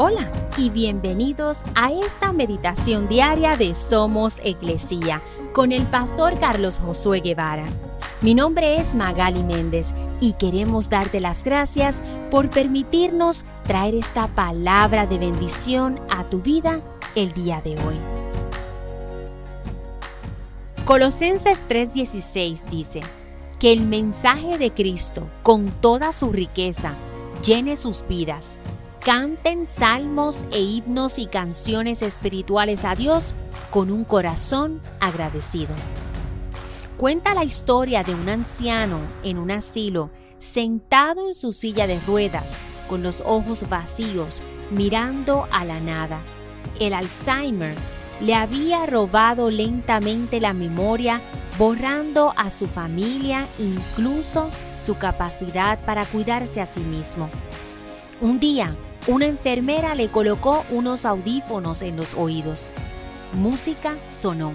Hola y bienvenidos a esta meditación diaria de Somos Iglesia con el pastor Carlos Josué Guevara. Mi nombre es Magali Méndez y queremos darte las gracias por permitirnos traer esta palabra de bendición a tu vida el día de hoy. Colosenses 3:16 dice, que el mensaje de Cristo, con toda su riqueza, llene sus vidas canten salmos e himnos y canciones espirituales a Dios con un corazón agradecido. Cuenta la historia de un anciano en un asilo, sentado en su silla de ruedas, con los ojos vacíos, mirando a la nada. El Alzheimer le había robado lentamente la memoria, borrando a su familia, incluso su capacidad para cuidarse a sí mismo. Un día, una enfermera le colocó unos audífonos en los oídos. Música sonó.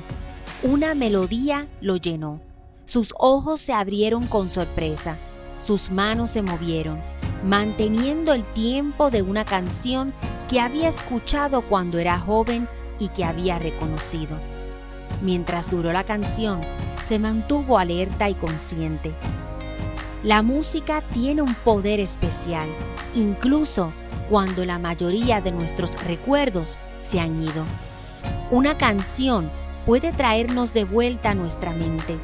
Una melodía lo llenó. Sus ojos se abrieron con sorpresa. Sus manos se movieron, manteniendo el tiempo de una canción que había escuchado cuando era joven y que había reconocido. Mientras duró la canción, se mantuvo alerta y consciente. La música tiene un poder especial, incluso cuando la mayoría de nuestros recuerdos se han ido. Una canción puede traernos de vuelta a nuestra mente.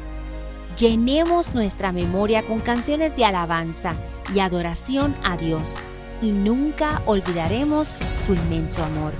Llenemos nuestra memoria con canciones de alabanza y adoración a Dios y nunca olvidaremos su inmenso amor.